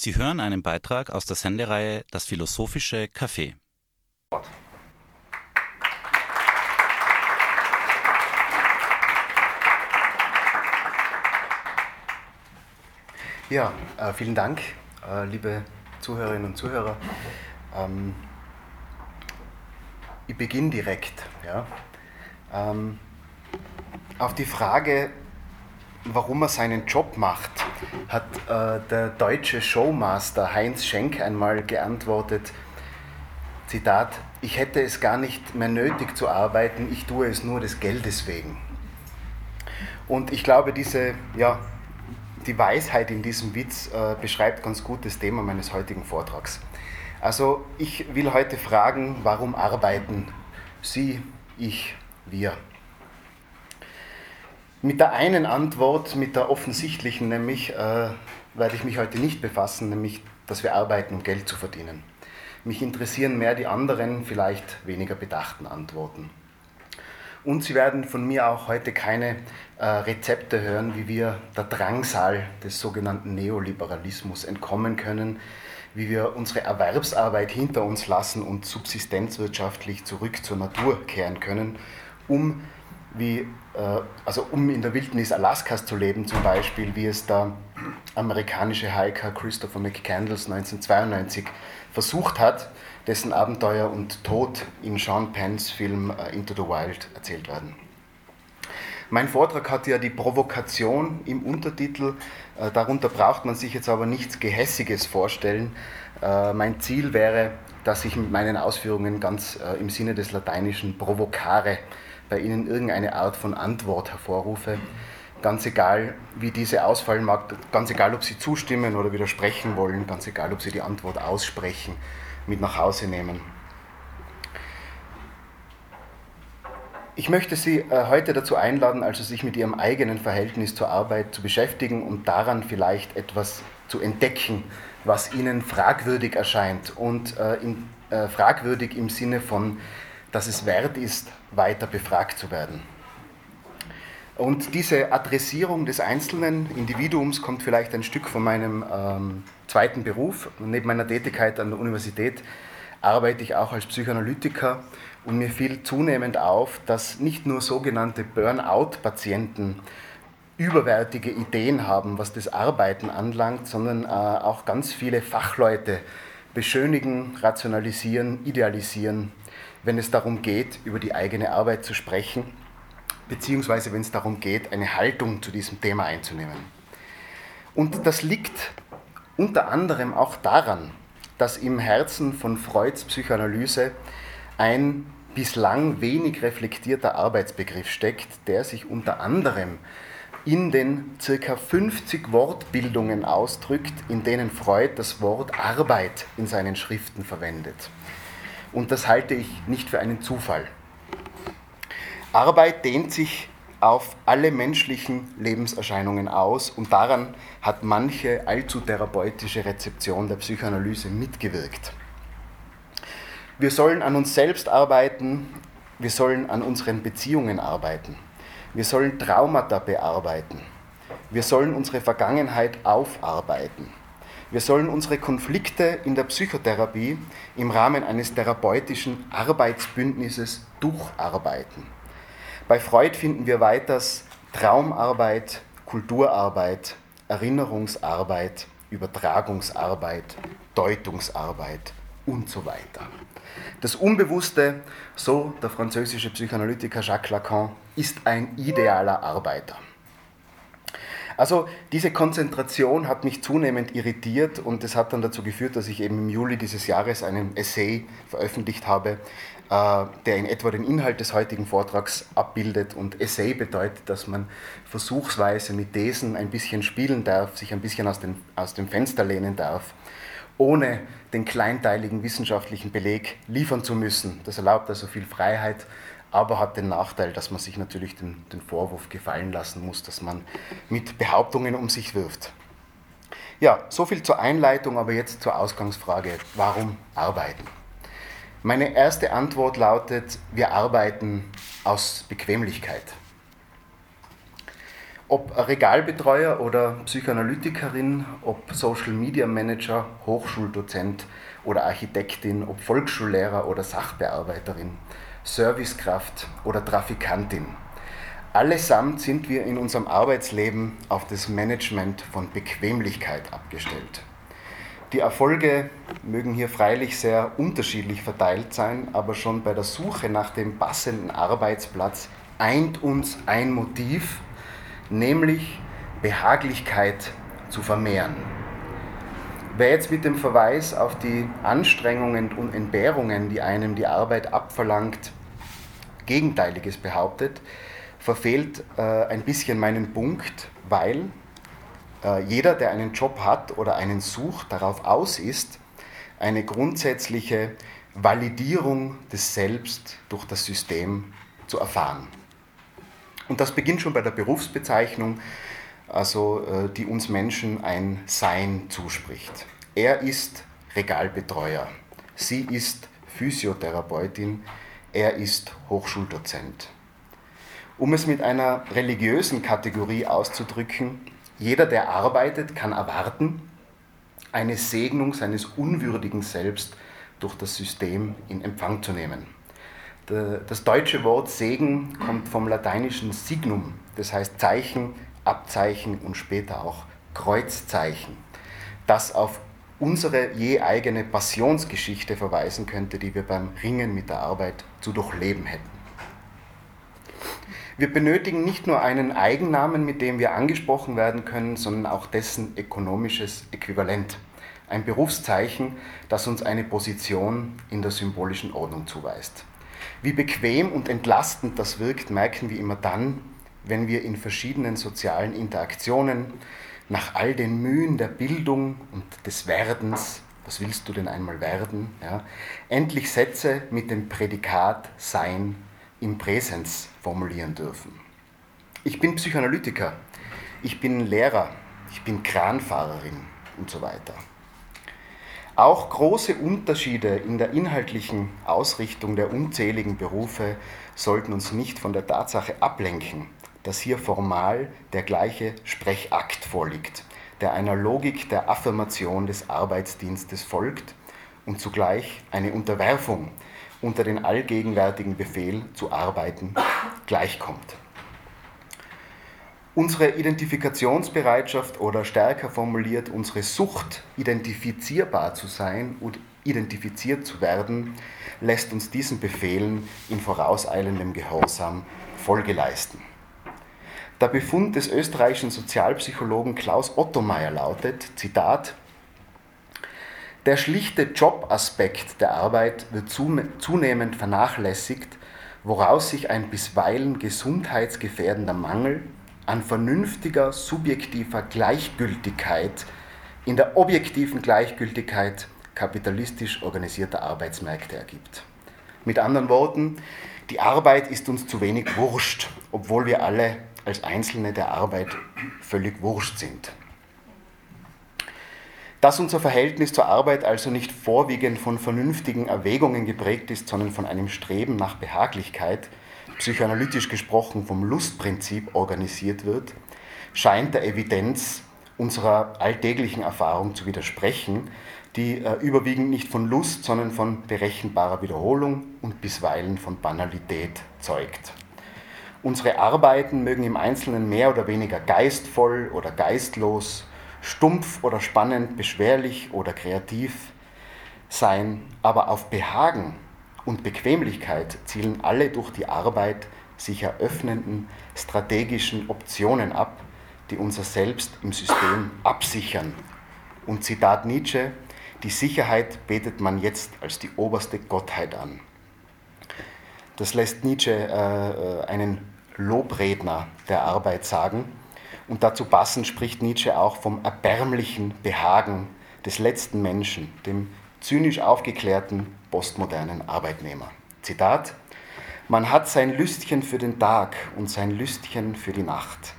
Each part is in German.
Sie hören einen Beitrag aus der Sendereihe Das philosophische Café. Ja, äh, vielen Dank, äh, liebe Zuhörerinnen und Zuhörer. Ähm, ich beginne direkt. Ja. Ähm, auf die Frage, warum er seinen Job macht, hat äh, der deutsche Showmaster Heinz Schenk einmal geantwortet, Zitat, ich hätte es gar nicht mehr nötig zu arbeiten, ich tue es nur des Geldes wegen. Und ich glaube, diese, ja, die Weisheit in diesem Witz äh, beschreibt ganz gut das Thema meines heutigen Vortrags. Also ich will heute fragen, warum arbeiten Sie, ich, wir? Mit der einen Antwort, mit der offensichtlichen nämlich, äh, werde ich mich heute nicht befassen, nämlich, dass wir arbeiten, um Geld zu verdienen. Mich interessieren mehr die anderen, vielleicht weniger bedachten Antworten. Und Sie werden von mir auch heute keine äh, Rezepte hören, wie wir der Drangsal des sogenannten Neoliberalismus entkommen können, wie wir unsere Erwerbsarbeit hinter uns lassen und subsistenzwirtschaftlich zurück zur Natur kehren können, um wie, also um in der Wildnis Alaskas zu leben zum Beispiel, wie es der amerikanische Hiker Christopher McCandless 1992 versucht hat, dessen Abenteuer und Tod in Sean Penns Film äh, Into the Wild erzählt werden. Mein Vortrag hat ja die Provokation im Untertitel, äh, darunter braucht man sich jetzt aber nichts Gehässiges vorstellen. Mein Ziel wäre, dass ich mit meinen Ausführungen ganz im Sinne des Lateinischen provocare bei Ihnen irgendeine Art von Antwort hervorrufe. Ganz egal, wie diese ausfallen mag, ganz egal, ob Sie zustimmen oder widersprechen wollen, ganz egal, ob Sie die Antwort aussprechen, mit nach Hause nehmen. Ich möchte Sie äh, heute dazu einladen, also sich mit Ihrem eigenen Verhältnis zur Arbeit zu beschäftigen und daran vielleicht etwas zu entdecken, was Ihnen fragwürdig erscheint und äh, in, äh, fragwürdig im Sinne von dass es wert ist, weiter befragt zu werden. Und diese Adressierung des einzelnen Individuums kommt vielleicht ein Stück von meinem ähm, zweiten Beruf. Neben meiner Tätigkeit an der Universität arbeite ich auch als Psychoanalytiker und mir fiel zunehmend auf, dass nicht nur sogenannte Burnout-Patienten überwärtige Ideen haben, was das Arbeiten anlangt, sondern äh, auch ganz viele Fachleute beschönigen, rationalisieren, idealisieren wenn es darum geht, über die eigene Arbeit zu sprechen, beziehungsweise wenn es darum geht, eine Haltung zu diesem Thema einzunehmen. Und das liegt unter anderem auch daran, dass im Herzen von Freuds Psychoanalyse ein bislang wenig reflektierter Arbeitsbegriff steckt, der sich unter anderem in den circa 50 Wortbildungen ausdrückt, in denen Freud das Wort Arbeit in seinen Schriften verwendet. Und das halte ich nicht für einen Zufall. Arbeit dehnt sich auf alle menschlichen Lebenserscheinungen aus und daran hat manche allzu therapeutische Rezeption der Psychoanalyse mitgewirkt. Wir sollen an uns selbst arbeiten, wir sollen an unseren Beziehungen arbeiten, wir sollen Traumata bearbeiten, wir sollen unsere Vergangenheit aufarbeiten. Wir sollen unsere Konflikte in der Psychotherapie im Rahmen eines therapeutischen Arbeitsbündnisses durcharbeiten. Bei Freud finden wir weiters Traumarbeit, Kulturarbeit, Erinnerungsarbeit, Übertragungsarbeit, Deutungsarbeit und so weiter. Das Unbewusste, so der französische Psychoanalytiker Jacques Lacan, ist ein idealer Arbeiter. Also diese Konzentration hat mich zunehmend irritiert und es hat dann dazu geführt, dass ich eben im Juli dieses Jahres einen Essay veröffentlicht habe, äh, der in etwa den Inhalt des heutigen Vortrags abbildet. Und Essay bedeutet, dass man versuchsweise mit Thesen ein bisschen spielen darf, sich ein bisschen aus, den, aus dem Fenster lehnen darf, ohne den kleinteiligen wissenschaftlichen Beleg liefern zu müssen. Das erlaubt also viel Freiheit aber hat den Nachteil, dass man sich natürlich den, den Vorwurf gefallen lassen muss, dass man mit Behauptungen um sich wirft. Ja, soviel zur Einleitung, aber jetzt zur Ausgangsfrage, warum arbeiten? Meine erste Antwort lautet, wir arbeiten aus Bequemlichkeit. Ob Regalbetreuer oder Psychoanalytikerin, ob Social Media Manager, Hochschuldozent oder Architektin, ob Volksschullehrer oder Sachbearbeiterin, Servicekraft oder Trafikantin. Allesamt sind wir in unserem Arbeitsleben auf das Management von Bequemlichkeit abgestellt. Die Erfolge mögen hier freilich sehr unterschiedlich verteilt sein, aber schon bei der Suche nach dem passenden Arbeitsplatz eint uns ein Motiv, nämlich Behaglichkeit zu vermehren. Wer jetzt mit dem Verweis auf die Anstrengungen und Entbehrungen, die einem die Arbeit abverlangt, Gegenteiliges behauptet, verfehlt äh, ein bisschen meinen Punkt, weil äh, jeder, der einen Job hat oder einen sucht, darauf aus ist, eine grundsätzliche Validierung des Selbst durch das System zu erfahren. Und das beginnt schon bei der Berufsbezeichnung, also äh, die uns Menschen ein Sein zuspricht. Er ist Regalbetreuer, sie ist Physiotherapeutin, er ist Hochschuldozent. Um es mit einer religiösen Kategorie auszudrücken, jeder, der arbeitet, kann erwarten, eine Segnung seines unwürdigen Selbst durch das System in Empfang zu nehmen. Das deutsche Wort Segen kommt vom lateinischen Signum, das heißt Zeichen, Abzeichen und später auch Kreuzzeichen, das auf unsere je eigene Passionsgeschichte verweisen könnte, die wir beim Ringen mit der Arbeit zu durchleben hätten. Wir benötigen nicht nur einen Eigennamen, mit dem wir angesprochen werden können, sondern auch dessen ökonomisches Äquivalent. Ein Berufszeichen, das uns eine Position in der symbolischen Ordnung zuweist. Wie bequem und entlastend das wirkt, merken wir immer dann, wenn wir in verschiedenen sozialen Interaktionen nach all den Mühen der Bildung und des Werdens, was willst du denn einmal werden, ja, endlich Sätze mit dem Prädikat Sein im Präsens formulieren dürfen. Ich bin Psychoanalytiker, ich bin Lehrer, ich bin Kranfahrerin und so weiter. Auch große Unterschiede in der inhaltlichen Ausrichtung der unzähligen Berufe sollten uns nicht von der Tatsache ablenken, dass hier formal der gleiche Sprechakt vorliegt, der einer Logik der Affirmation des Arbeitsdienstes folgt und zugleich eine Unterwerfung unter den allgegenwärtigen Befehl zu arbeiten gleichkommt. Unsere Identifikationsbereitschaft oder stärker formuliert unsere Sucht, identifizierbar zu sein und identifiziert zu werden, lässt uns diesen Befehlen in vorauseilendem Gehorsam Folge leisten. Der Befund des österreichischen Sozialpsychologen Klaus Ottomeier lautet, Zitat, der schlichte Jobaspekt der Arbeit wird zunehmend vernachlässigt, woraus sich ein bisweilen gesundheitsgefährdender Mangel an vernünftiger subjektiver Gleichgültigkeit in der objektiven Gleichgültigkeit kapitalistisch organisierter Arbeitsmärkte ergibt. Mit anderen Worten, die Arbeit ist uns zu wenig wurscht, obwohl wir alle als Einzelne der Arbeit völlig wurscht sind. Dass unser Verhältnis zur Arbeit also nicht vorwiegend von vernünftigen Erwägungen geprägt ist, sondern von einem Streben nach Behaglichkeit, psychoanalytisch gesprochen vom Lustprinzip organisiert wird, scheint der Evidenz unserer alltäglichen Erfahrung zu widersprechen, die äh, überwiegend nicht von Lust, sondern von berechenbarer Wiederholung und bisweilen von Banalität zeugt. Unsere Arbeiten mögen im Einzelnen mehr oder weniger geistvoll oder geistlos stumpf oder spannend, beschwerlich oder kreativ sein, aber auf Behagen und Bequemlichkeit zielen alle durch die Arbeit sich eröffnenden strategischen Optionen ab, die unser Selbst im System absichern. Und Zitat Nietzsche, die Sicherheit betet man jetzt als die oberste Gottheit an. Das lässt Nietzsche äh, äh einen Lobredner der Arbeit sagen und dazu passend spricht Nietzsche auch vom erbärmlichen Behagen des letzten Menschen, dem zynisch aufgeklärten postmodernen Arbeitnehmer. Zitat, man hat sein Lüstchen für den Tag und sein Lüstchen für die Nacht,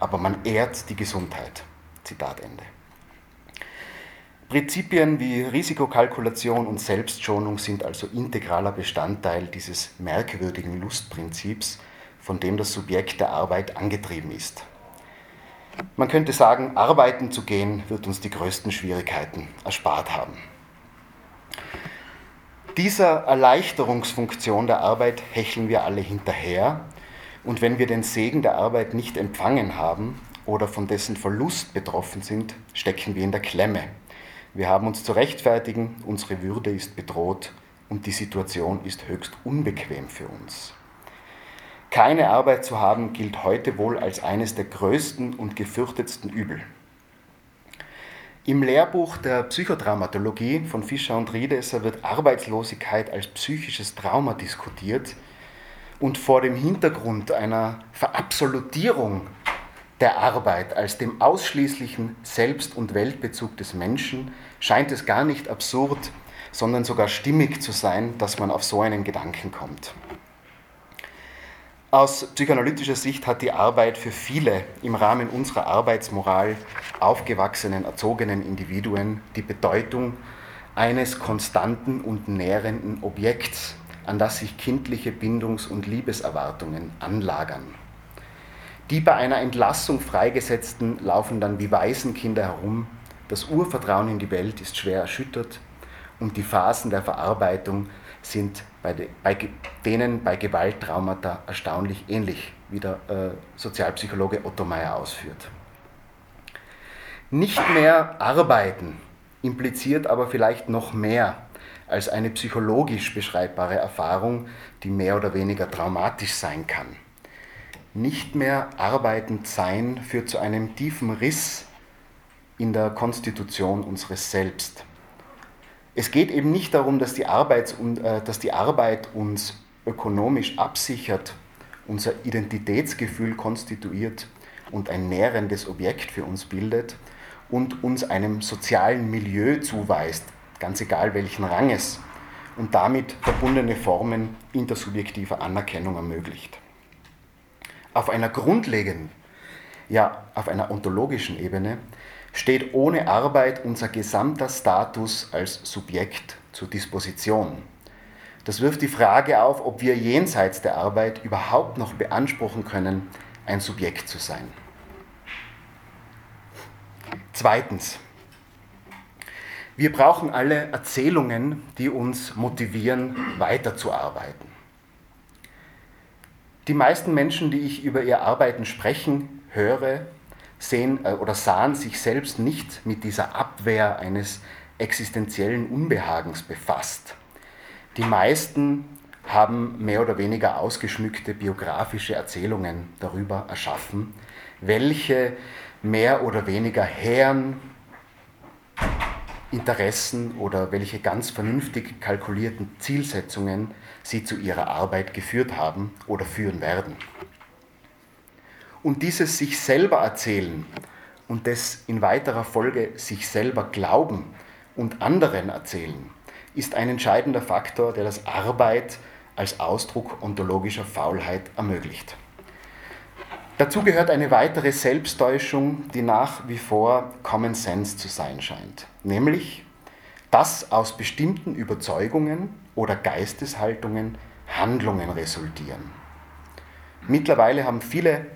aber man ehrt die Gesundheit. Zitat Ende. Prinzipien wie Risikokalkulation und Selbstschonung sind also integraler Bestandteil dieses merkwürdigen Lustprinzips, von dem das Subjekt der Arbeit angetrieben ist. Man könnte sagen, arbeiten zu gehen wird uns die größten Schwierigkeiten erspart haben. Dieser Erleichterungsfunktion der Arbeit hecheln wir alle hinterher. Und wenn wir den Segen der Arbeit nicht empfangen haben oder von dessen Verlust betroffen sind, stecken wir in der Klemme. Wir haben uns zu rechtfertigen, unsere Würde ist bedroht und die Situation ist höchst unbequem für uns. Keine Arbeit zu haben gilt heute wohl als eines der größten und gefürchtetsten Übel. Im Lehrbuch der Psychotraumatologie von Fischer und Riedesser wird Arbeitslosigkeit als psychisches Trauma diskutiert und vor dem Hintergrund einer Verabsolutierung der Arbeit als dem ausschließlichen Selbst- und Weltbezug des Menschen scheint es gar nicht absurd, sondern sogar stimmig zu sein, dass man auf so einen Gedanken kommt. Aus psychoanalytischer Sicht hat die Arbeit für viele im Rahmen unserer Arbeitsmoral aufgewachsenen, erzogenen Individuen die Bedeutung eines konstanten und nährenden Objekts, an das sich kindliche Bindungs- und Liebeserwartungen anlagern. Die bei einer Entlassung Freigesetzten laufen dann wie Waisenkinder herum, das Urvertrauen in die Welt ist schwer erschüttert und die Phasen der Verarbeitung sind bei, de, bei denen bei Gewalttraumata erstaunlich ähnlich, wie der äh, Sozialpsychologe Otto Meyer ausführt. Nicht mehr arbeiten impliziert aber vielleicht noch mehr als eine psychologisch beschreibbare Erfahrung, die mehr oder weniger traumatisch sein kann. Nicht mehr arbeitend sein führt zu einem tiefen Riss in der Konstitution unseres Selbst. Es geht eben nicht darum, dass die, Arbeit, äh, dass die Arbeit uns ökonomisch absichert, unser Identitätsgefühl konstituiert und ein nährendes Objekt für uns bildet und uns einem sozialen Milieu zuweist, ganz egal welchen Ranges, und damit verbundene Formen intersubjektiver Anerkennung ermöglicht. Auf einer grundlegenden, ja auf einer ontologischen Ebene steht ohne Arbeit unser gesamter Status als Subjekt zur Disposition. Das wirft die Frage auf, ob wir jenseits der Arbeit überhaupt noch beanspruchen können, ein Subjekt zu sein. Zweitens, wir brauchen alle Erzählungen, die uns motivieren, weiterzuarbeiten. Die meisten Menschen, die ich über ihr Arbeiten sprechen höre, sehen äh, oder sahen sich selbst nicht mit dieser Abwehr eines existenziellen Unbehagens befasst. Die meisten haben mehr oder weniger ausgeschmückte biografische Erzählungen darüber erschaffen, welche mehr oder weniger hehren Interessen oder welche ganz vernünftig kalkulierten Zielsetzungen sie zu ihrer Arbeit geführt haben oder führen werden. Und dieses sich selber erzählen und das in weiterer Folge sich selber glauben und anderen erzählen, ist ein entscheidender Faktor, der das Arbeit als Ausdruck ontologischer Faulheit ermöglicht. Dazu gehört eine weitere Selbsttäuschung, die nach wie vor Common Sense zu sein scheint, nämlich, dass aus bestimmten Überzeugungen oder Geisteshaltungen Handlungen resultieren. Mittlerweile haben viele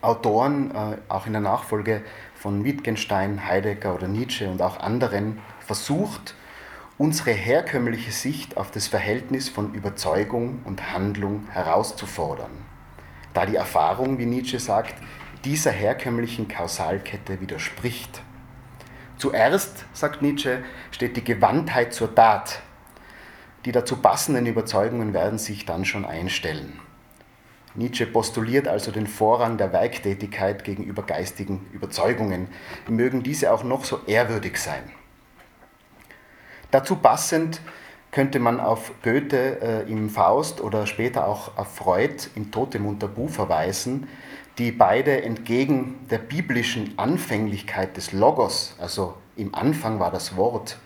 Autoren, äh, auch in der Nachfolge von Wittgenstein, Heidegger oder Nietzsche und auch anderen, versucht, unsere herkömmliche Sicht auf das Verhältnis von Überzeugung und Handlung herauszufordern, da die Erfahrung, wie Nietzsche sagt, dieser herkömmlichen Kausalkette widerspricht. Zuerst, sagt Nietzsche, steht die Gewandtheit zur Tat. Die dazu passenden Überzeugungen werden sich dann schon einstellen. Nietzsche postuliert also den Vorrang der Werktätigkeit gegenüber geistigen Überzeugungen, mögen diese auch noch so ehrwürdig sein. Dazu passend könnte man auf Goethe äh, im Faust oder später auch auf Freud im Totem Tabu verweisen, die beide entgegen der biblischen Anfänglichkeit des Logos, also im Anfang war das Wort,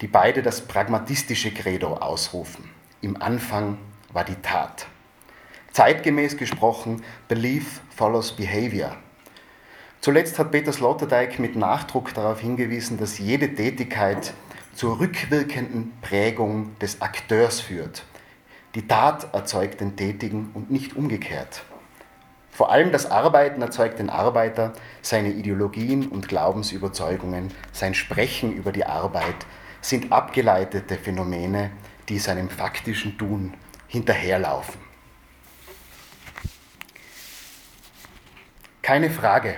die beide das pragmatistische Credo ausrufen. Im Anfang war die Tat. Zeitgemäß gesprochen, Belief follows Behavior. Zuletzt hat Peter Sloterdijk mit Nachdruck darauf hingewiesen, dass jede Tätigkeit zur rückwirkenden Prägung des Akteurs führt. Die Tat erzeugt den Tätigen und nicht umgekehrt. Vor allem das Arbeiten erzeugt den Arbeiter, seine Ideologien und Glaubensüberzeugungen, sein Sprechen über die Arbeit sind abgeleitete Phänomene, die seinem faktischen Tun hinterherlaufen. Keine Frage,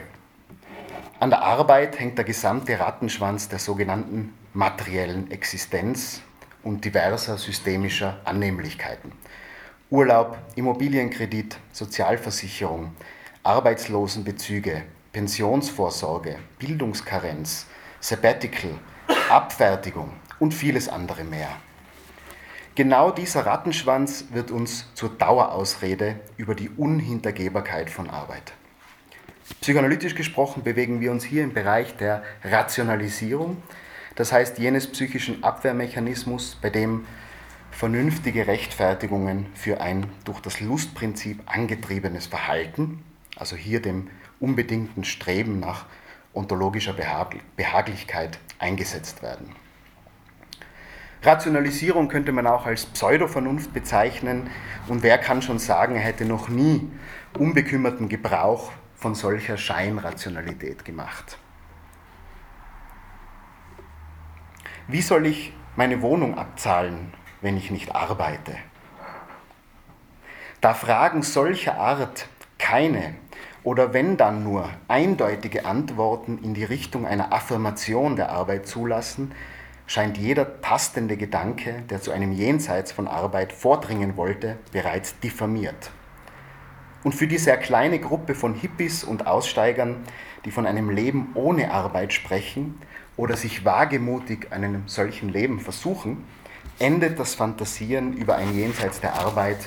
an der Arbeit hängt der gesamte Rattenschwanz der sogenannten materiellen Existenz und diverser systemischer Annehmlichkeiten. Urlaub, Immobilienkredit, Sozialversicherung, Arbeitslosenbezüge, Pensionsvorsorge, Bildungskarenz, Sabbatical, Abfertigung und vieles andere mehr. Genau dieser Rattenschwanz wird uns zur Dauerausrede über die Unhintergehbarkeit von Arbeit. Psychoanalytisch gesprochen bewegen wir uns hier im Bereich der Rationalisierung, das heißt jenes psychischen Abwehrmechanismus, bei dem vernünftige Rechtfertigungen für ein durch das Lustprinzip angetriebenes Verhalten, also hier dem unbedingten Streben nach ontologischer Behaglichkeit eingesetzt werden. Rationalisierung könnte man auch als Pseudovernunft bezeichnen und wer kann schon sagen, er hätte noch nie unbekümmerten Gebrauch von solcher Scheinrationalität gemacht. Wie soll ich meine Wohnung abzahlen, wenn ich nicht arbeite? Da Fragen solcher Art keine oder wenn dann nur eindeutige Antworten in die Richtung einer Affirmation der Arbeit zulassen, scheint jeder tastende Gedanke, der zu einem Jenseits von Arbeit vordringen wollte, bereits diffamiert. Und für die sehr kleine Gruppe von Hippies und Aussteigern, die von einem Leben ohne Arbeit sprechen oder sich wagemutig einem solchen Leben versuchen, endet das Fantasieren über ein Jenseits der Arbeit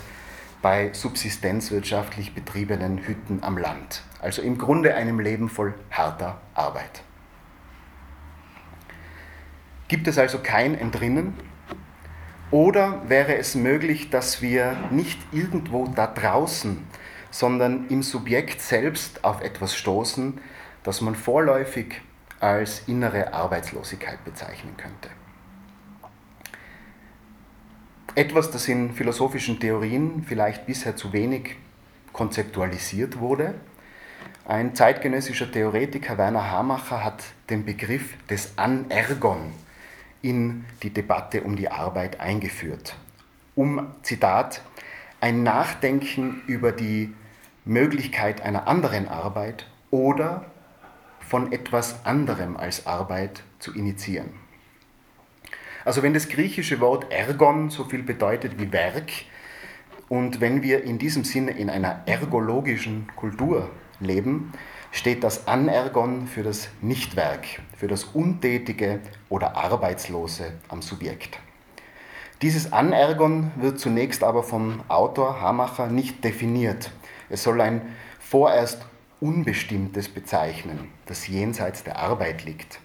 bei subsistenzwirtschaftlich betriebenen Hütten am Land. Also im Grunde einem Leben voll harter Arbeit. Gibt es also kein Entrinnen? Oder wäre es möglich, dass wir nicht irgendwo da draußen, sondern im Subjekt selbst auf etwas stoßen, das man vorläufig als innere Arbeitslosigkeit bezeichnen könnte? Etwas, das in philosophischen Theorien vielleicht bisher zu wenig konzeptualisiert wurde. Ein zeitgenössischer Theoretiker, Werner Hamacher, hat den Begriff des Anergon in die Debatte um die Arbeit eingeführt, um, Zitat, ein Nachdenken über die Möglichkeit einer anderen Arbeit oder von etwas anderem als Arbeit zu initiieren. Also wenn das griechische Wort ergon so viel bedeutet wie Werk und wenn wir in diesem Sinne in einer ergologischen Kultur leben, steht das Anergon für das Nichtwerk, für das Untätige oder Arbeitslose am Subjekt. Dieses Anergon wird zunächst aber vom Autor Hamacher nicht definiert. Es soll ein vorerst Unbestimmtes bezeichnen, das jenseits der Arbeit liegt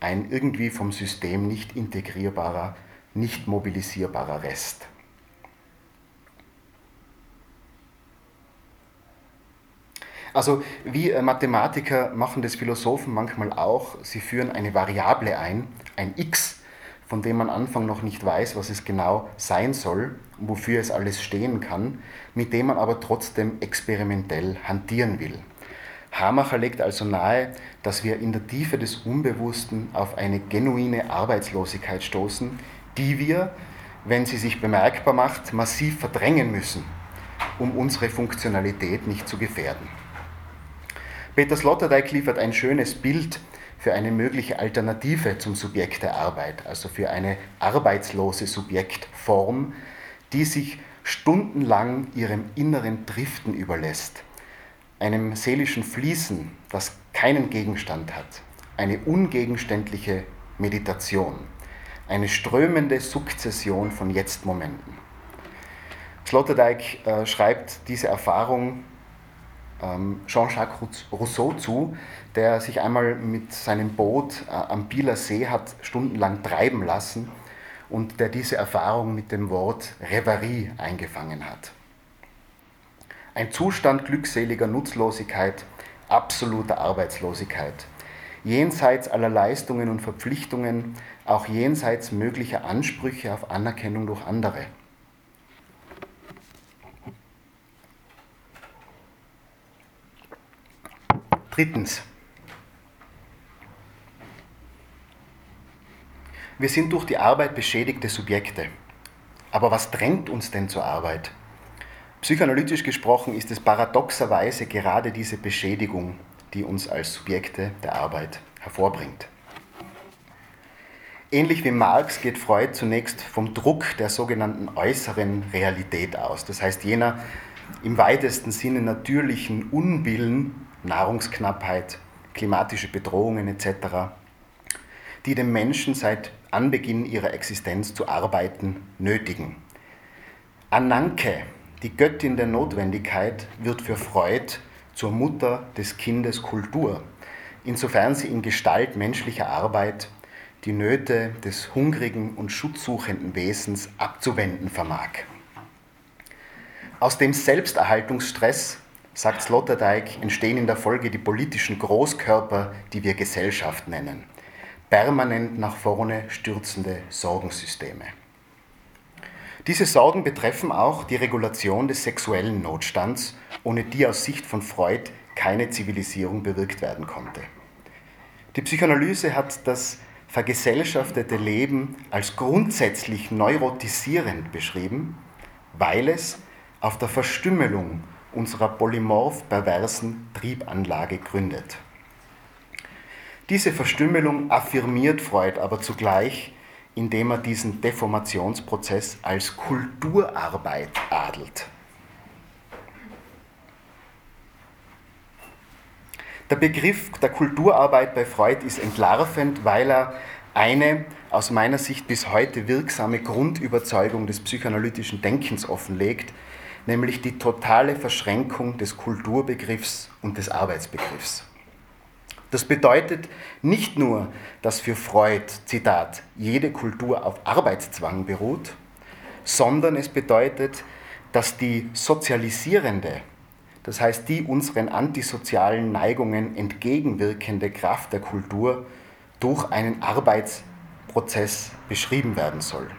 ein irgendwie vom System nicht integrierbarer, nicht mobilisierbarer Rest. Also wie äh, Mathematiker machen das Philosophen manchmal auch, sie führen eine Variable ein, ein x, von dem man Anfang noch nicht weiß, was es genau sein soll wofür es alles stehen kann, mit dem man aber trotzdem experimentell hantieren will. Hamacher legt also nahe, dass wir in der Tiefe des Unbewussten auf eine genuine Arbeitslosigkeit stoßen, die wir, wenn sie sich bemerkbar macht, massiv verdrängen müssen, um unsere Funktionalität nicht zu gefährden. Peter Sloterdijk liefert ein schönes Bild für eine mögliche Alternative zum Subjekt der Arbeit, also für eine arbeitslose Subjektform, die sich stundenlang ihrem inneren Driften überlässt einem seelischen Fließen, das keinen Gegenstand hat, eine ungegenständliche Meditation, eine strömende Sukzession von Jetzt-Momenten. Sloterdijk äh, schreibt diese Erfahrung ähm, Jean-Jacques Rousseau zu, der sich einmal mit seinem Boot äh, am Bieler See hat stundenlang treiben lassen und der diese Erfahrung mit dem Wort Reverie eingefangen hat. Ein Zustand glückseliger Nutzlosigkeit, absoluter Arbeitslosigkeit. Jenseits aller Leistungen und Verpflichtungen, auch jenseits möglicher Ansprüche auf Anerkennung durch andere. Drittens. Wir sind durch die Arbeit beschädigte Subjekte. Aber was drängt uns denn zur Arbeit? Psychoanalytisch gesprochen ist es paradoxerweise gerade diese Beschädigung, die uns als Subjekte der Arbeit hervorbringt. Ähnlich wie Marx geht Freud zunächst vom Druck der sogenannten äußeren Realität aus, das heißt jener im weitesten Sinne natürlichen Unbillen, Nahrungsknappheit, klimatische Bedrohungen etc., die den Menschen seit Anbeginn ihrer Existenz zu arbeiten nötigen. Ananke, die Göttin der Notwendigkeit, wird für Freud zur Mutter des Kindes Kultur, insofern sie in Gestalt menschlicher Arbeit die Nöte des hungrigen und schutzsuchenden Wesens abzuwenden vermag. Aus dem Selbsterhaltungsstress, sagt Sloterdijk, entstehen in der Folge die politischen Großkörper, die wir Gesellschaft nennen. Permanent nach vorne stürzende Sorgensysteme. Diese Sorgen betreffen auch die Regulation des sexuellen Notstands, ohne die aus Sicht von Freud keine Zivilisierung bewirkt werden konnte. Die Psychoanalyse hat das vergesellschaftete Leben als grundsätzlich neurotisierend beschrieben, weil es auf der Verstümmelung unserer polymorph perversen Triebanlage gründet. Diese Verstümmelung affirmiert Freud aber zugleich, indem er diesen Deformationsprozess als Kulturarbeit adelt. Der Begriff der Kulturarbeit bei Freud ist entlarvend, weil er eine aus meiner Sicht bis heute wirksame Grundüberzeugung des psychoanalytischen Denkens offenlegt, nämlich die totale Verschränkung des Kulturbegriffs und des Arbeitsbegriffs. Das bedeutet nicht nur, dass für Freud, Zitat, jede Kultur auf Arbeitszwang beruht, sondern es bedeutet, dass die sozialisierende das heißt die unseren antisozialen Neigungen entgegenwirkende Kraft der Kultur durch einen Arbeitsprozess beschrieben werden soll.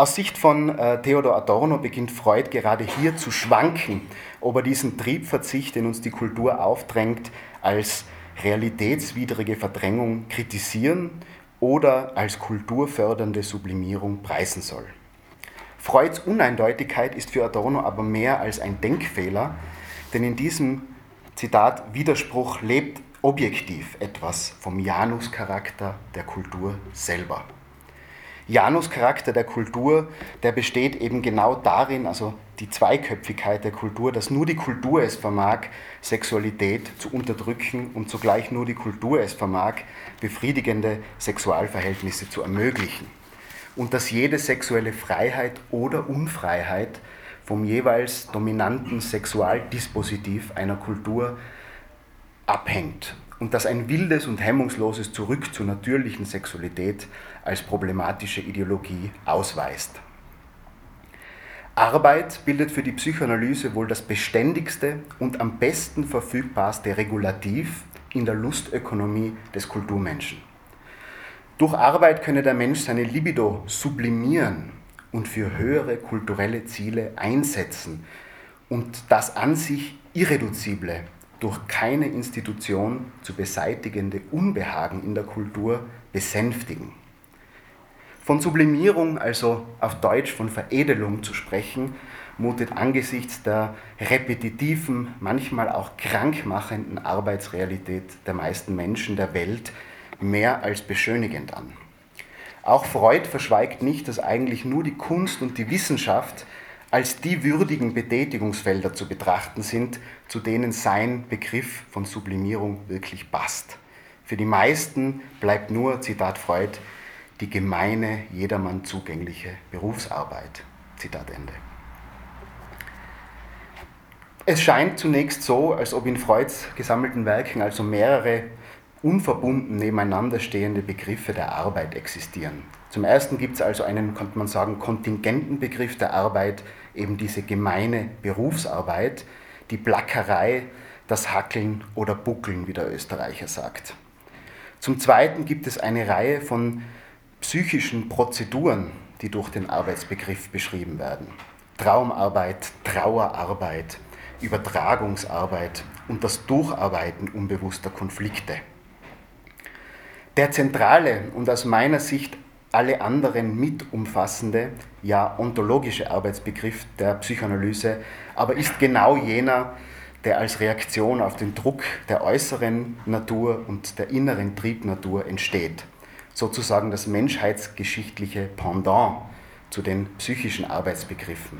Aus Sicht von äh, Theodor Adorno beginnt Freud gerade hier zu schwanken, ob er diesen Triebverzicht, den uns die Kultur aufdrängt, als realitätswidrige Verdrängung kritisieren oder als kulturfördernde Sublimierung preisen soll. Freuds Uneindeutigkeit ist für Adorno aber mehr als ein Denkfehler, denn in diesem Zitat Widerspruch lebt objektiv etwas vom Januscharakter der Kultur selber. Januscharakter der Kultur, der besteht eben genau darin, also die Zweiköpfigkeit der Kultur, dass nur die Kultur es vermag, Sexualität zu unterdrücken und zugleich nur die Kultur es vermag, befriedigende Sexualverhältnisse zu ermöglichen. Und dass jede sexuelle Freiheit oder Unfreiheit vom jeweils dominanten Sexualdispositiv einer Kultur abhängt. Und dass ein wildes und hemmungsloses Zurück zur natürlichen Sexualität als problematische Ideologie ausweist. Arbeit bildet für die Psychoanalyse wohl das beständigste und am besten verfügbarste Regulativ in der Lustökonomie des Kulturmenschen. Durch Arbeit könne der Mensch seine Libido sublimieren und für höhere kulturelle Ziele einsetzen und das an sich irreduzible, durch keine Institution zu beseitigende Unbehagen in der Kultur besänftigen. Von Sublimierung, also auf Deutsch von Veredelung zu sprechen, mutet angesichts der repetitiven, manchmal auch krankmachenden Arbeitsrealität der meisten Menschen der Welt mehr als beschönigend an. Auch Freud verschweigt nicht, dass eigentlich nur die Kunst und die Wissenschaft als die würdigen Betätigungsfelder zu betrachten sind, zu denen sein Begriff von Sublimierung wirklich passt. Für die meisten bleibt nur, Zitat Freud, die gemeine, jedermann zugängliche Berufsarbeit. Zitat Ende. Es scheint zunächst so, als ob in Freuds gesammelten Werken also mehrere unverbunden nebeneinander stehende Begriffe der Arbeit existieren. Zum ersten gibt es also einen, könnte man sagen, kontingenten Begriff der Arbeit, eben diese gemeine Berufsarbeit, die Plackerei, das Hackeln oder Buckeln, wie der Österreicher sagt. Zum Zweiten gibt es eine Reihe von psychischen Prozeduren, die durch den Arbeitsbegriff beschrieben werden. Traumarbeit, Trauerarbeit, Übertragungsarbeit und das Durcharbeiten unbewusster Konflikte. Der zentrale und aus meiner Sicht alle anderen mit umfassende, ja ontologische Arbeitsbegriff der Psychoanalyse, aber ist genau jener, der als Reaktion auf den Druck der äußeren Natur und der inneren Triebnatur entsteht. Sozusagen das menschheitsgeschichtliche Pendant zu den psychischen Arbeitsbegriffen.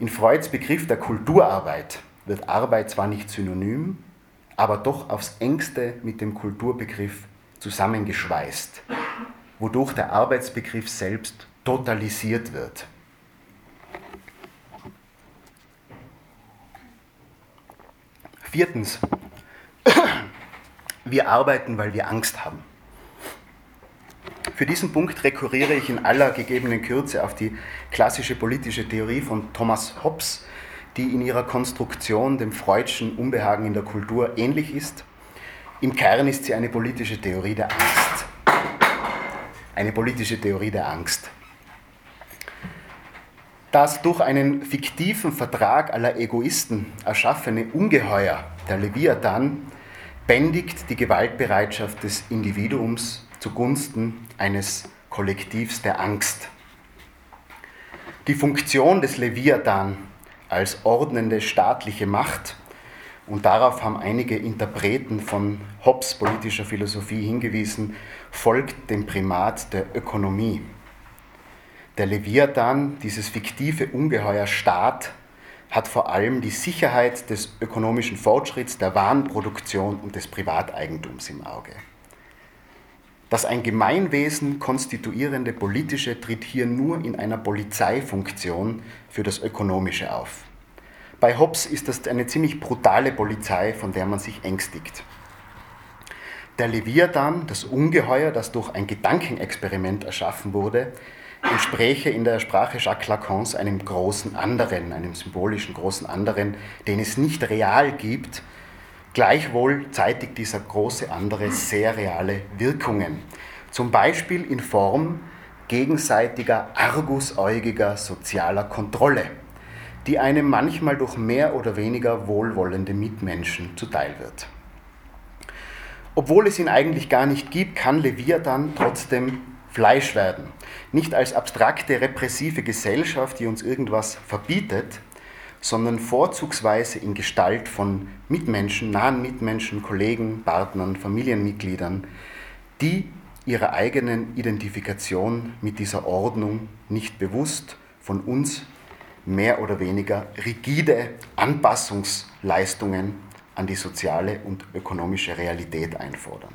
In Freuds Begriff der Kulturarbeit wird Arbeit zwar nicht synonym, aber doch aufs engste mit dem Kulturbegriff zusammengeschweißt, wodurch der Arbeitsbegriff selbst totalisiert wird. Viertens, wir arbeiten, weil wir Angst haben. Für diesen Punkt rekurriere ich in aller gegebenen Kürze auf die klassische politische Theorie von Thomas Hobbes, die in ihrer Konstruktion dem freudschen Unbehagen in der Kultur ähnlich ist. Im Kern ist sie eine politische Theorie der Angst. Eine politische Theorie der Angst. Das durch einen fiktiven Vertrag aller Egoisten erschaffene Ungeheuer, der Leviathan, bändigt die Gewaltbereitschaft des Individuums zugunsten eines Kollektivs der Angst. Die Funktion des Leviathan als ordnende staatliche Macht, und darauf haben einige Interpreten von Hobbes politischer Philosophie hingewiesen, folgt dem Primat der Ökonomie. Der Leviathan, dieses fiktive Ungeheuer Staat, hat vor allem die Sicherheit des ökonomischen Fortschritts, der Warenproduktion und des Privateigentums im Auge. Das ein Gemeinwesen konstituierende Politische tritt hier nur in einer Polizeifunktion für das Ökonomische auf. Bei Hobbes ist das eine ziemlich brutale Polizei, von der man sich ängstigt. Der Leviathan, das Ungeheuer, das durch ein Gedankenexperiment erschaffen wurde, entspräche in der Sprache Jacques Lacans einem großen anderen, einem symbolischen großen anderen, den es nicht real gibt. Gleichwohl zeitigt dieser große andere sehr reale Wirkungen. Zum Beispiel in Form gegenseitiger argusäugiger sozialer Kontrolle, die einem manchmal durch mehr oder weniger wohlwollende Mitmenschen zuteil wird. Obwohl es ihn eigentlich gar nicht gibt, kann Leviathan trotzdem Fleisch werden. Nicht als abstrakte repressive Gesellschaft, die uns irgendwas verbietet, sondern vorzugsweise in Gestalt von Mitmenschen, nahen Mitmenschen, Kollegen, Partnern, Familienmitgliedern, die ihrer eigenen Identifikation mit dieser Ordnung nicht bewusst von uns mehr oder weniger rigide Anpassungsleistungen an die soziale und ökonomische Realität einfordern.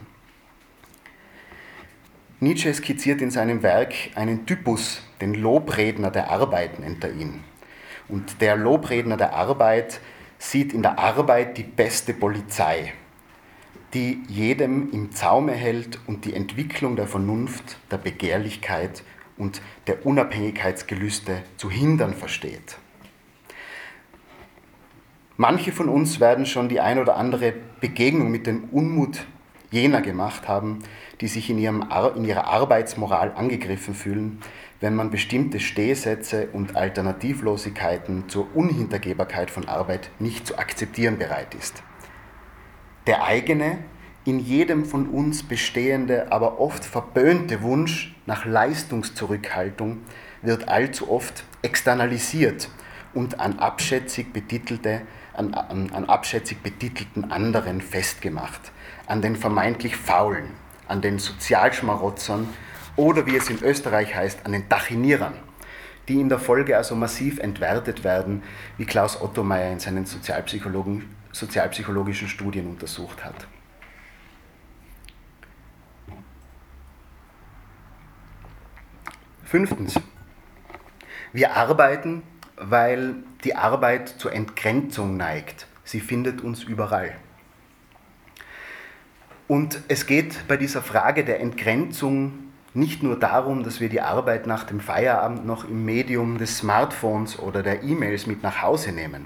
Nietzsche skizziert in seinem Werk einen Typus, den Lobredner der Arbeit nennt er ihn. Und der Lobredner der Arbeit sieht in der Arbeit die beste Polizei, die jedem im Zaume hält und die Entwicklung der Vernunft, der Begehrlichkeit und der Unabhängigkeitsgelüste zu hindern versteht. Manche von uns werden schon die ein oder andere Begegnung mit dem Unmut jener gemacht haben, die sich in, ihrem, in ihrer Arbeitsmoral angegriffen fühlen, wenn man bestimmte Stehsätze und Alternativlosigkeiten zur Unhintergehbarkeit von Arbeit nicht zu akzeptieren bereit ist. Der eigene, in jedem von uns bestehende, aber oft verböhnte Wunsch nach Leistungszurückhaltung wird allzu oft externalisiert und an abschätzig, betitelte, an, an, an abschätzig betitelten anderen festgemacht, an den vermeintlich Faulen, an den Sozialschmarotzern oder wie es in Österreich heißt, an den Dachinierern, die in der Folge also massiv entwertet werden, wie Klaus Ottomeier in seinen sozialpsychologischen Studien untersucht hat. Fünftens. Wir arbeiten, weil die Arbeit zur Entgrenzung neigt. Sie findet uns überall. Und es geht bei dieser Frage der Entgrenzung nicht nur darum, dass wir die Arbeit nach dem Feierabend noch im Medium des Smartphones oder der E-Mails mit nach Hause nehmen.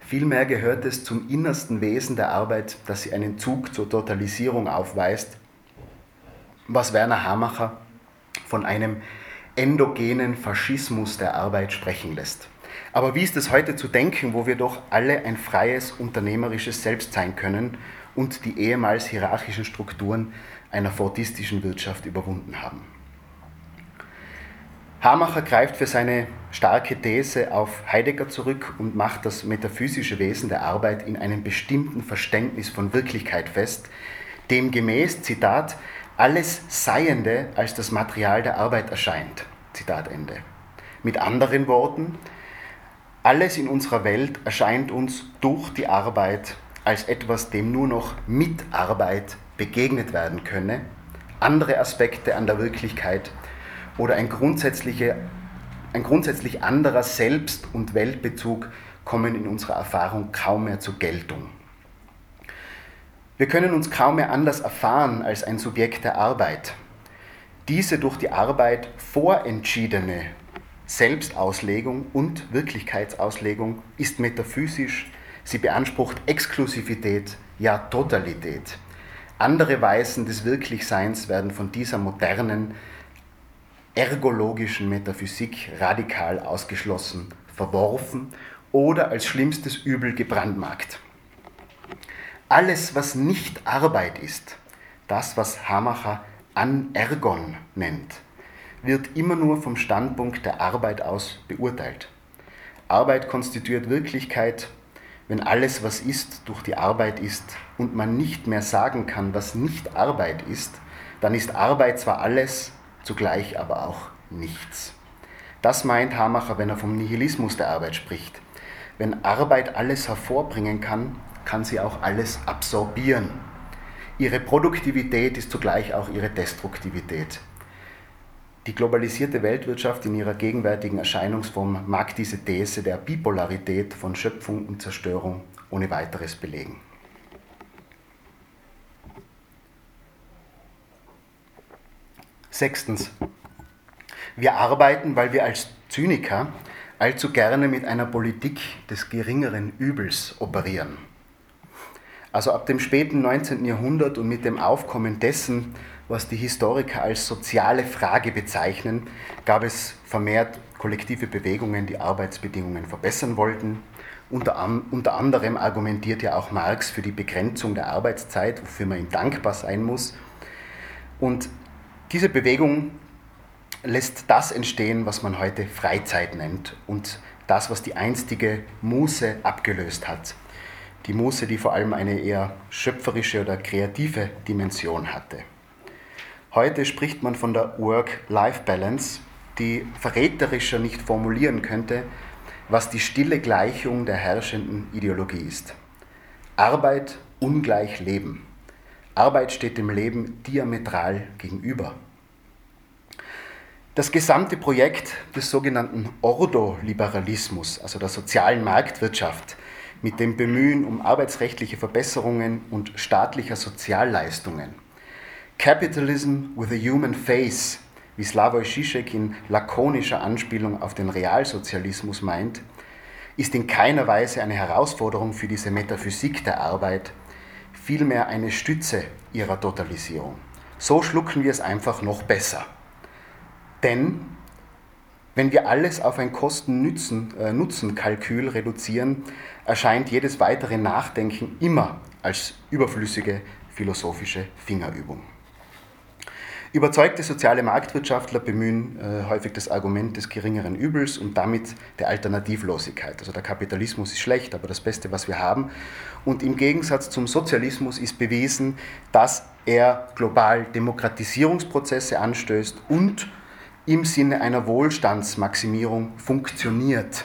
Vielmehr gehört es zum innersten Wesen der Arbeit, dass sie einen Zug zur Totalisierung aufweist, was Werner Hamacher von einem endogenen Faschismus der Arbeit sprechen lässt. Aber wie ist es heute zu denken, wo wir doch alle ein freies unternehmerisches Selbst sein können und die ehemals hierarchischen Strukturen einer fordistischen Wirtschaft überwunden haben? Hamacher greift für seine starke These auf Heidegger zurück und macht das metaphysische Wesen der Arbeit in einem bestimmten Verständnis von Wirklichkeit fest, demgemäß, Zitat, alles Seiende als das Material der Arbeit erscheint. Zitat Ende. Mit anderen Worten, alles in unserer Welt erscheint uns durch die Arbeit als etwas, dem nur noch mit Arbeit begegnet werden könne, andere Aspekte an der Wirklichkeit oder ein, grundsätzliche, ein grundsätzlich anderer Selbst- und Weltbezug kommen in unserer Erfahrung kaum mehr zur Geltung. Wir können uns kaum mehr anders erfahren als ein Subjekt der Arbeit. Diese durch die Arbeit vorentschiedene Selbstauslegung und Wirklichkeitsauslegung ist metaphysisch, sie beansprucht Exklusivität, ja Totalität. Andere Weisen des Wirklichseins werden von dieser modernen ergologischen Metaphysik radikal ausgeschlossen, verworfen oder als schlimmstes Übel gebrandmarkt. Alles, was nicht Arbeit ist, das, was Hamacher Anergon nennt, wird immer nur vom Standpunkt der Arbeit aus beurteilt. Arbeit konstituiert Wirklichkeit, wenn alles, was ist, durch die Arbeit ist und man nicht mehr sagen kann, was nicht Arbeit ist, dann ist Arbeit zwar alles, zugleich aber auch nichts. Das meint Hamacher, wenn er vom Nihilismus der Arbeit spricht. Wenn Arbeit alles hervorbringen kann, kann sie auch alles absorbieren. Ihre Produktivität ist zugleich auch ihre Destruktivität. Die globalisierte Weltwirtschaft in ihrer gegenwärtigen Erscheinungsform mag diese These der Bipolarität von Schöpfung und Zerstörung ohne weiteres belegen. Sechstens. Wir arbeiten, weil wir als Zyniker allzu gerne mit einer Politik des geringeren Übels operieren. Also ab dem späten 19. Jahrhundert und mit dem Aufkommen dessen, was die Historiker als soziale Frage bezeichnen, gab es vermehrt kollektive Bewegungen, die Arbeitsbedingungen verbessern wollten. Unter, unter anderem argumentiert ja auch Marx für die Begrenzung der Arbeitszeit, wofür man ihm dankbar sein muss. Und diese Bewegung lässt das entstehen, was man heute Freizeit nennt und das, was die einstige Muße abgelöst hat. Die Muße, die vor allem eine eher schöpferische oder kreative Dimension hatte. Heute spricht man von der Work-Life-Balance, die verräterischer nicht formulieren könnte, was die stille Gleichung der herrschenden Ideologie ist. Arbeit ungleich Leben. Arbeit steht dem Leben diametral gegenüber. Das gesamte Projekt des sogenannten Ordoliberalismus, also der sozialen Marktwirtschaft, mit dem Bemühen um arbeitsrechtliche Verbesserungen und staatlicher Sozialleistungen. Capitalism with a Human Face, wie Slavoj Žižek in lakonischer Anspielung auf den Realsozialismus meint, ist in keiner Weise eine Herausforderung für diese Metaphysik der Arbeit, vielmehr eine Stütze ihrer Totalisierung. So schlucken wir es einfach noch besser. Denn wenn wir alles auf ein Kosten-Nutzen-Kalkül reduzieren, erscheint jedes weitere Nachdenken immer als überflüssige philosophische Fingerübung. Überzeugte soziale Marktwirtschaftler bemühen äh, häufig das Argument des geringeren Übels und damit der Alternativlosigkeit. Also der Kapitalismus ist schlecht, aber das Beste, was wir haben. Und im Gegensatz zum Sozialismus ist bewiesen, dass er global Demokratisierungsprozesse anstößt und im Sinne einer Wohlstandsmaximierung funktioniert.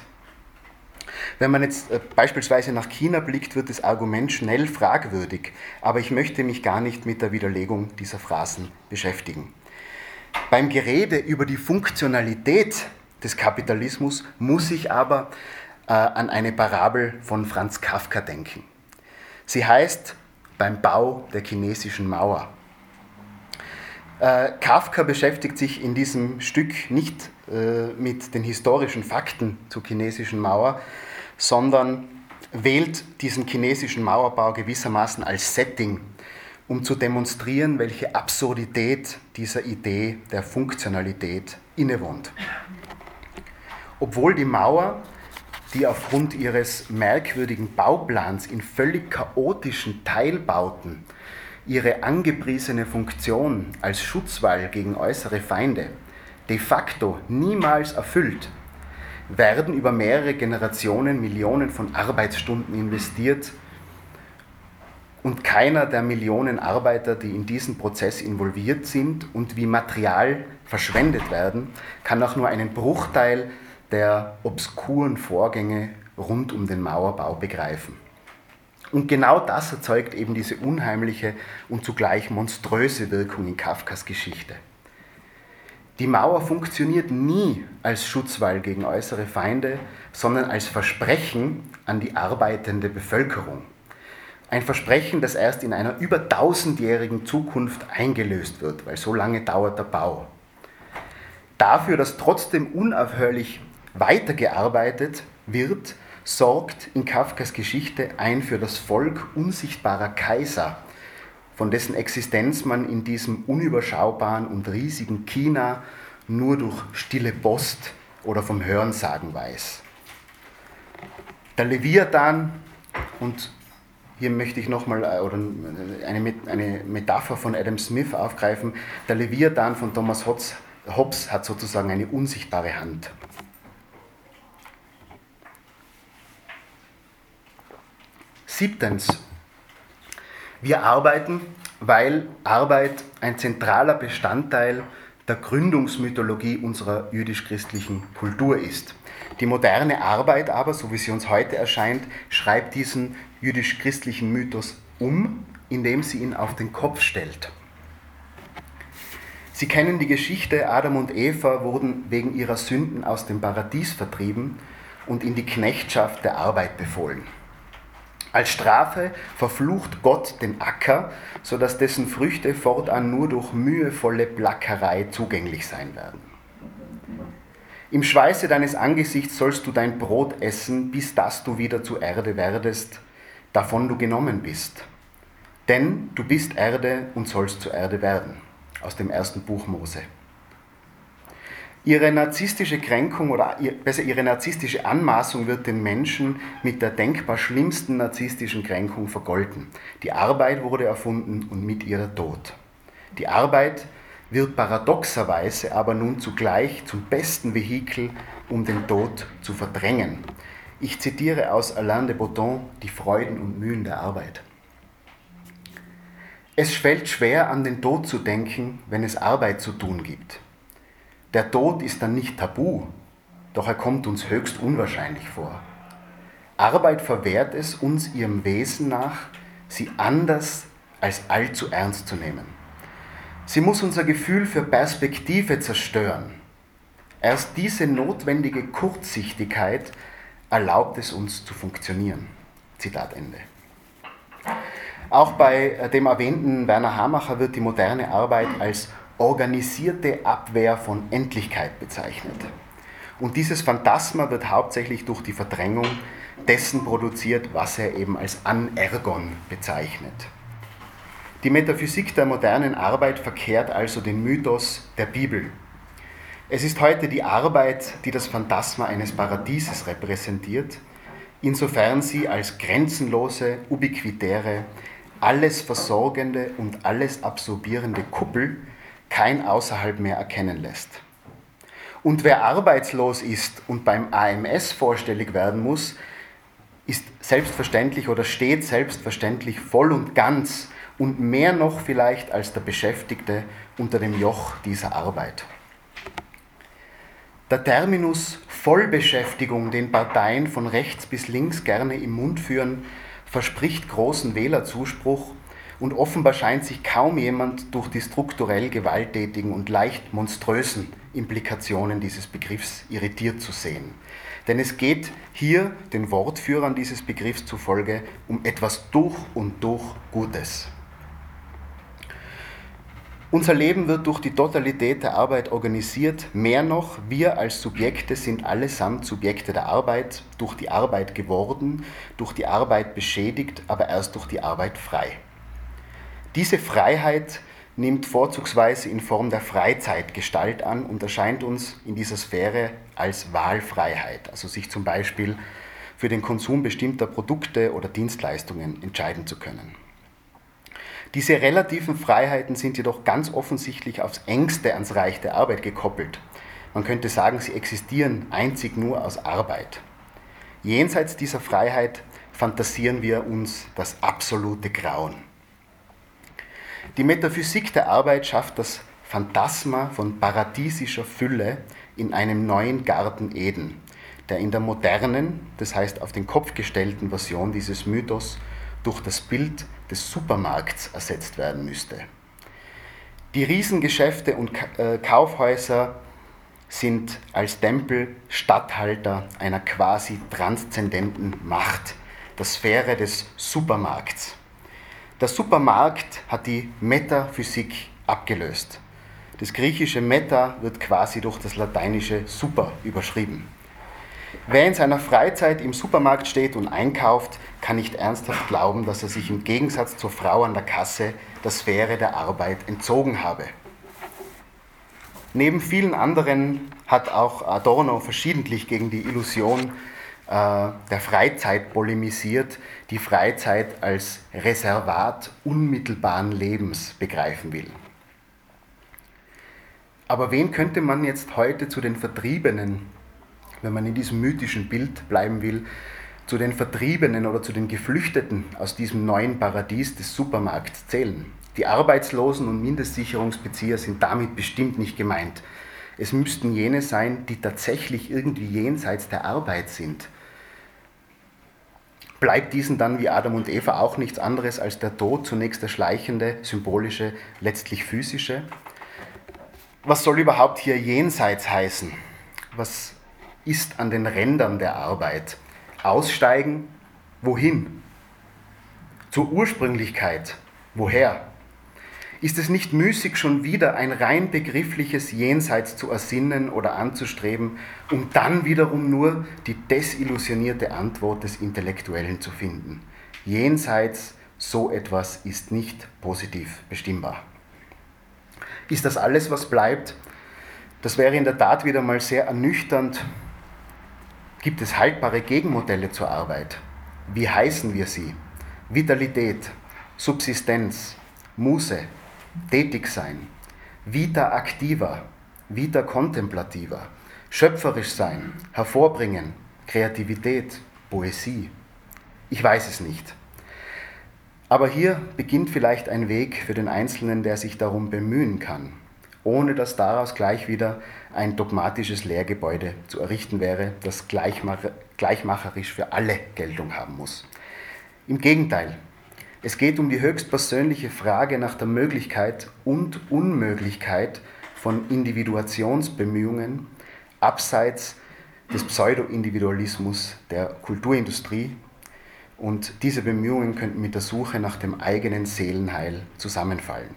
Wenn man jetzt äh, beispielsweise nach China blickt, wird das Argument schnell fragwürdig, aber ich möchte mich gar nicht mit der Widerlegung dieser Phrasen beschäftigen. Beim Gerede über die Funktionalität des Kapitalismus muss ich aber äh, an eine Parabel von Franz Kafka denken. Sie heißt beim Bau der chinesischen Mauer. Äh, Kafka beschäftigt sich in diesem Stück nicht äh, mit den historischen Fakten zur chinesischen Mauer, sondern wählt diesen chinesischen Mauerbau gewissermaßen als Setting, um zu demonstrieren, welche Absurdität dieser Idee der Funktionalität innewohnt. Obwohl die Mauer die aufgrund ihres merkwürdigen Bauplans in völlig chaotischen Teilbauten ihre angepriesene Funktion als Schutzwall gegen äußere Feinde de facto niemals erfüllt, werden über mehrere Generationen Millionen von Arbeitsstunden investiert und keiner der Millionen Arbeiter, die in diesen Prozess involviert sind und wie Material verschwendet werden, kann auch nur einen Bruchteil der obskuren Vorgänge rund um den Mauerbau begreifen. Und genau das erzeugt eben diese unheimliche und zugleich monströse Wirkung in Kafkas Geschichte. Die Mauer funktioniert nie als Schutzwall gegen äußere Feinde, sondern als Versprechen an die arbeitende Bevölkerung. Ein Versprechen, das erst in einer über tausendjährigen Zukunft eingelöst wird, weil so lange dauert der Bau. Dafür, dass trotzdem unaufhörlich weitergearbeitet wird, sorgt in Kafkas Geschichte ein für das Volk unsichtbarer Kaiser, von dessen Existenz man in diesem unüberschaubaren und riesigen China nur durch stille Post oder vom Hörensagen weiß. Der Leviathan, und hier möchte ich nochmal äh, eine, eine Metapher von Adam Smith aufgreifen, der Leviathan von Thomas Hobbes hat sozusagen eine unsichtbare Hand. Siebtens, wir arbeiten, weil Arbeit ein zentraler Bestandteil der Gründungsmythologie unserer jüdisch-christlichen Kultur ist. Die moderne Arbeit aber, so wie sie uns heute erscheint, schreibt diesen jüdisch-christlichen Mythos um, indem sie ihn auf den Kopf stellt. Sie kennen die Geschichte, Adam und Eva wurden wegen ihrer Sünden aus dem Paradies vertrieben und in die Knechtschaft der Arbeit befohlen. Als Strafe verflucht Gott den Acker, sodass dessen Früchte fortan nur durch mühevolle Plackerei zugänglich sein werden. Im Schweiße deines Angesichts sollst du dein Brot essen, bis dass du wieder zu Erde werdest, davon du genommen bist. Denn du bist Erde und sollst zu Erde werden. Aus dem ersten Buch Mose. Ihre narzisstische Kränkung oder besser ihre narzisstische Anmaßung wird den Menschen mit der denkbar schlimmsten narzisstischen Kränkung vergolten. Die Arbeit wurde erfunden und mit ihr der Tod. Die Arbeit wird paradoxerweise aber nun zugleich zum besten Vehikel, um den Tod zu verdrängen. Ich zitiere aus Alain de Botton die Freuden und Mühen der Arbeit. Es fällt schwer an den Tod zu denken, wenn es Arbeit zu tun gibt. Der Tod ist dann nicht tabu, doch er kommt uns höchst unwahrscheinlich vor. Arbeit verwehrt es uns ihrem Wesen nach, sie anders als allzu ernst zu nehmen. Sie muss unser Gefühl für Perspektive zerstören. Erst diese notwendige Kurzsichtigkeit erlaubt es uns zu funktionieren. Zitat Ende. Auch bei dem erwähnten Werner Hamacher wird die moderne Arbeit als organisierte Abwehr von Endlichkeit bezeichnet. Und dieses Phantasma wird hauptsächlich durch die Verdrängung dessen produziert, was er eben als Anergon bezeichnet. Die Metaphysik der modernen Arbeit verkehrt also den Mythos der Bibel. Es ist heute die Arbeit, die das Phantasma eines Paradieses repräsentiert, insofern sie als grenzenlose, ubiquitäre, alles versorgende und alles absorbierende Kuppel kein Außerhalb mehr erkennen lässt. Und wer arbeitslos ist und beim AMS vorstellig werden muss, ist selbstverständlich oder steht selbstverständlich voll und ganz und mehr noch vielleicht als der Beschäftigte unter dem Joch dieser Arbeit. Der Terminus Vollbeschäftigung, den Parteien von rechts bis links gerne im Mund führen, verspricht großen Wählerzuspruch und offenbar scheint sich kaum jemand durch die strukturell gewalttätigen und leicht monströsen Implikationen dieses Begriffs irritiert zu sehen. Denn es geht hier den Wortführern dieses Begriffs zufolge um etwas durch und durch Gutes. Unser Leben wird durch die Totalität der Arbeit organisiert. Mehr noch, wir als Subjekte sind allesamt Subjekte der Arbeit, durch die Arbeit geworden, durch die Arbeit beschädigt, aber erst durch die Arbeit frei. Diese Freiheit nimmt vorzugsweise in Form der Freizeit Gestalt an und erscheint uns in dieser Sphäre als Wahlfreiheit, also sich zum Beispiel für den Konsum bestimmter Produkte oder Dienstleistungen entscheiden zu können. Diese relativen Freiheiten sind jedoch ganz offensichtlich aufs engste ans Reich der Arbeit gekoppelt. Man könnte sagen, sie existieren einzig nur aus Arbeit. Jenseits dieser Freiheit fantasieren wir uns das absolute Grauen. Die Metaphysik der Arbeit schafft das Phantasma von paradiesischer Fülle in einem neuen Garten Eden, der in der modernen, das heißt auf den Kopf gestellten Version dieses Mythos durch das Bild des Supermarkts ersetzt werden müsste. Die Riesengeschäfte und äh, Kaufhäuser sind als Tempel Statthalter einer quasi transzendenten Macht, der Sphäre des Supermarkts. Der Supermarkt hat die Metaphysik abgelöst. Das griechische Meta wird quasi durch das lateinische Super überschrieben. Wer in seiner Freizeit im Supermarkt steht und einkauft, kann nicht ernsthaft glauben, dass er sich im Gegensatz zur Frau an der Kasse der Sphäre der Arbeit entzogen habe. Neben vielen anderen hat auch Adorno verschiedentlich gegen die Illusion äh, der Freizeit polemisiert, die Freizeit als Reservat unmittelbaren Lebens begreifen will. Aber wen könnte man jetzt heute zu den Vertriebenen, wenn man in diesem mythischen Bild bleiben will, zu den Vertriebenen oder zu den Geflüchteten aus diesem neuen Paradies des Supermarkts zählen? Die Arbeitslosen und Mindestsicherungsbezieher sind damit bestimmt nicht gemeint. Es müssten jene sein, die tatsächlich irgendwie jenseits der Arbeit sind. Bleibt diesen dann wie Adam und Eva auch nichts anderes als der Tod, zunächst der schleichende, symbolische, letztlich physische? Was soll überhaupt hier jenseits heißen? Was ist an den Rändern der Arbeit? Aussteigen? Wohin? Zur Ursprünglichkeit? Woher? Ist es nicht müßig, schon wieder ein rein begriffliches Jenseits zu ersinnen oder anzustreben, um dann wiederum nur die desillusionierte Antwort des Intellektuellen zu finden? Jenseits, so etwas ist nicht positiv bestimmbar. Ist das alles, was bleibt? Das wäre in der Tat wieder mal sehr ernüchternd. Gibt es haltbare Gegenmodelle zur Arbeit? Wie heißen wir sie? Vitalität, Subsistenz, Muße, tätig sein, vita activa, vita contemplativa, schöpferisch sein, hervorbringen, Kreativität, Poesie. Ich weiß es nicht. Aber hier beginnt vielleicht ein Weg für den Einzelnen, der sich darum bemühen kann, ohne dass daraus gleich wieder ein dogmatisches Lehrgebäude zu errichten wäre, das gleichmacherisch für alle Geltung haben muss. Im Gegenteil, es geht um die höchstpersönliche Frage nach der Möglichkeit und Unmöglichkeit von Individuationsbemühungen abseits des Pseudo-Individualismus der Kulturindustrie. Und diese Bemühungen könnten mit der Suche nach dem eigenen Seelenheil zusammenfallen.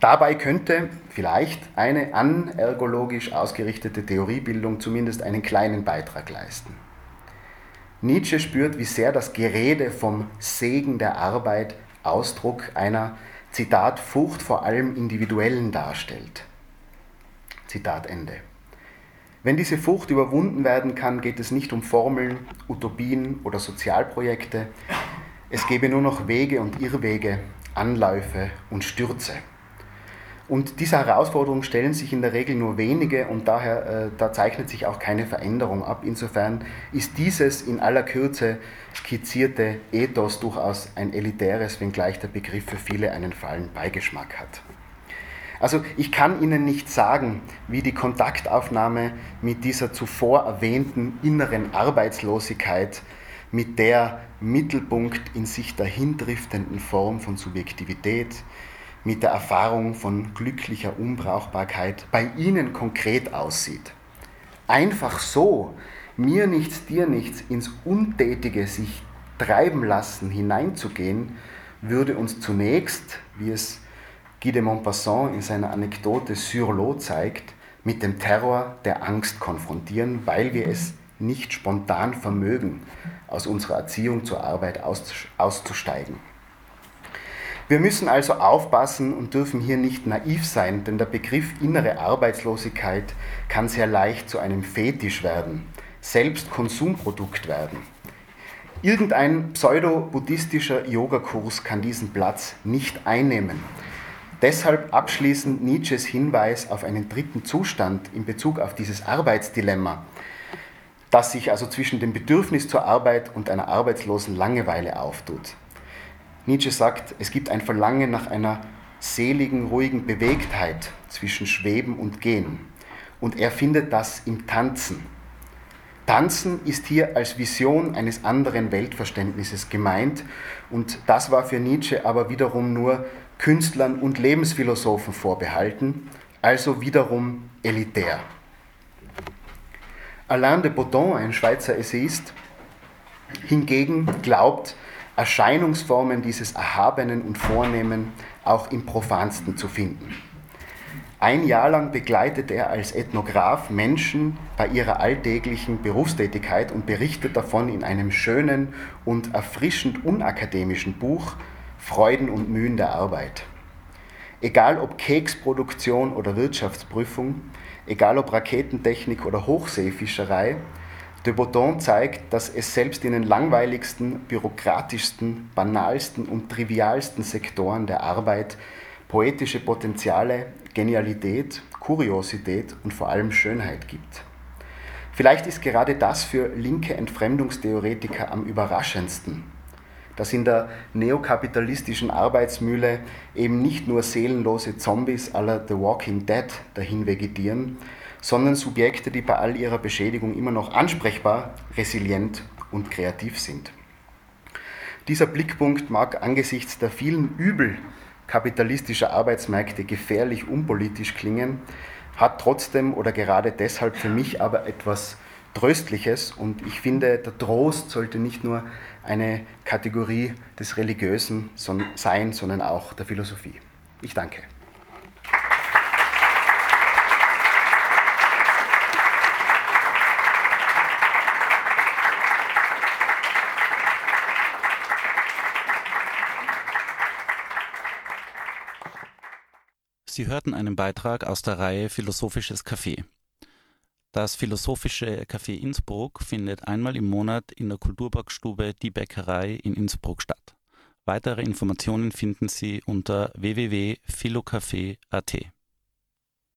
Dabei könnte vielleicht eine anergologisch ausgerichtete Theoriebildung zumindest einen kleinen Beitrag leisten. Nietzsche spürt, wie sehr das Gerede vom Segen der Arbeit Ausdruck einer, Zitat, Furcht vor allem Individuellen darstellt. Zitat Ende. Wenn diese Furcht überwunden werden kann, geht es nicht um Formeln, Utopien oder Sozialprojekte. Es gäbe nur noch Wege und Irrwege, Anläufe und Stürze. Und diese Herausforderungen stellen sich in der Regel nur wenige und daher äh, da zeichnet sich auch keine Veränderung ab. Insofern ist dieses in aller Kürze skizzierte Ethos durchaus ein elitäres, wenngleich der Begriff für viele einen fahlen Beigeschmack hat. Also ich kann Ihnen nicht sagen, wie die Kontaktaufnahme mit dieser zuvor erwähnten inneren Arbeitslosigkeit, mit der Mittelpunkt in sich dahindriftenden Form von Subjektivität, mit der Erfahrung von glücklicher Unbrauchbarkeit bei Ihnen konkret aussieht. Einfach so, mir nichts, dir nichts, ins Untätige sich treiben lassen, hineinzugehen, würde uns zunächst, wie es Guy de Maupassant in seiner Anekdote Sur l'eau zeigt, mit dem Terror der Angst konfrontieren, weil wir es nicht spontan vermögen, aus unserer Erziehung zur Arbeit auszusteigen. Wir müssen also aufpassen und dürfen hier nicht naiv sein, denn der Begriff innere Arbeitslosigkeit kann sehr leicht zu einem Fetisch werden, selbst Konsumprodukt werden. Irgendein pseudo-buddhistischer Yogakurs kann diesen Platz nicht einnehmen. Deshalb abschließend Nietzsches Hinweis auf einen dritten Zustand in Bezug auf dieses Arbeitsdilemma, das sich also zwischen dem Bedürfnis zur Arbeit und einer arbeitslosen Langeweile auftut. Nietzsche sagt, es gibt ein Verlangen nach einer seligen, ruhigen Bewegtheit zwischen Schweben und Gehen. Und er findet das im Tanzen. Tanzen ist hier als Vision eines anderen Weltverständnisses gemeint und das war für Nietzsche aber wiederum nur Künstlern und Lebensphilosophen vorbehalten, also wiederum elitär. Alain de Botton, ein Schweizer Essayist, hingegen glaubt, Erscheinungsformen dieses Erhabenen und Vornehmen auch im Profansten zu finden. Ein Jahr lang begleitet er als Ethnograph Menschen bei ihrer alltäglichen Berufstätigkeit und berichtet davon in einem schönen und erfrischend unakademischen Buch Freuden und Mühen der Arbeit. Egal ob Keksproduktion oder Wirtschaftsprüfung, egal ob Raketentechnik oder Hochseefischerei, De Botton zeigt, dass es selbst in den langweiligsten, bürokratischsten, banalsten und trivialsten Sektoren der Arbeit poetische Potenziale, Genialität, Kuriosität und vor allem Schönheit gibt. Vielleicht ist gerade das für linke Entfremdungstheoretiker am überraschendsten, dass in der neokapitalistischen Arbeitsmühle eben nicht nur seelenlose Zombies aller The Walking Dead dahin vegetieren, sondern Subjekte, die bei all ihrer Beschädigung immer noch ansprechbar, resilient und kreativ sind. Dieser Blickpunkt mag angesichts der vielen Übel kapitalistischer Arbeitsmärkte gefährlich unpolitisch klingen, hat trotzdem oder gerade deshalb für mich aber etwas Tröstliches und ich finde, der Trost sollte nicht nur eine Kategorie des Religiösen sein, sondern auch der Philosophie. Ich danke. Sie hörten einen Beitrag aus der Reihe Philosophisches Café. Das Philosophische Café Innsbruck findet einmal im Monat in der Kulturparkstube Die Bäckerei in Innsbruck statt. Weitere Informationen finden Sie unter www.philocafé.at.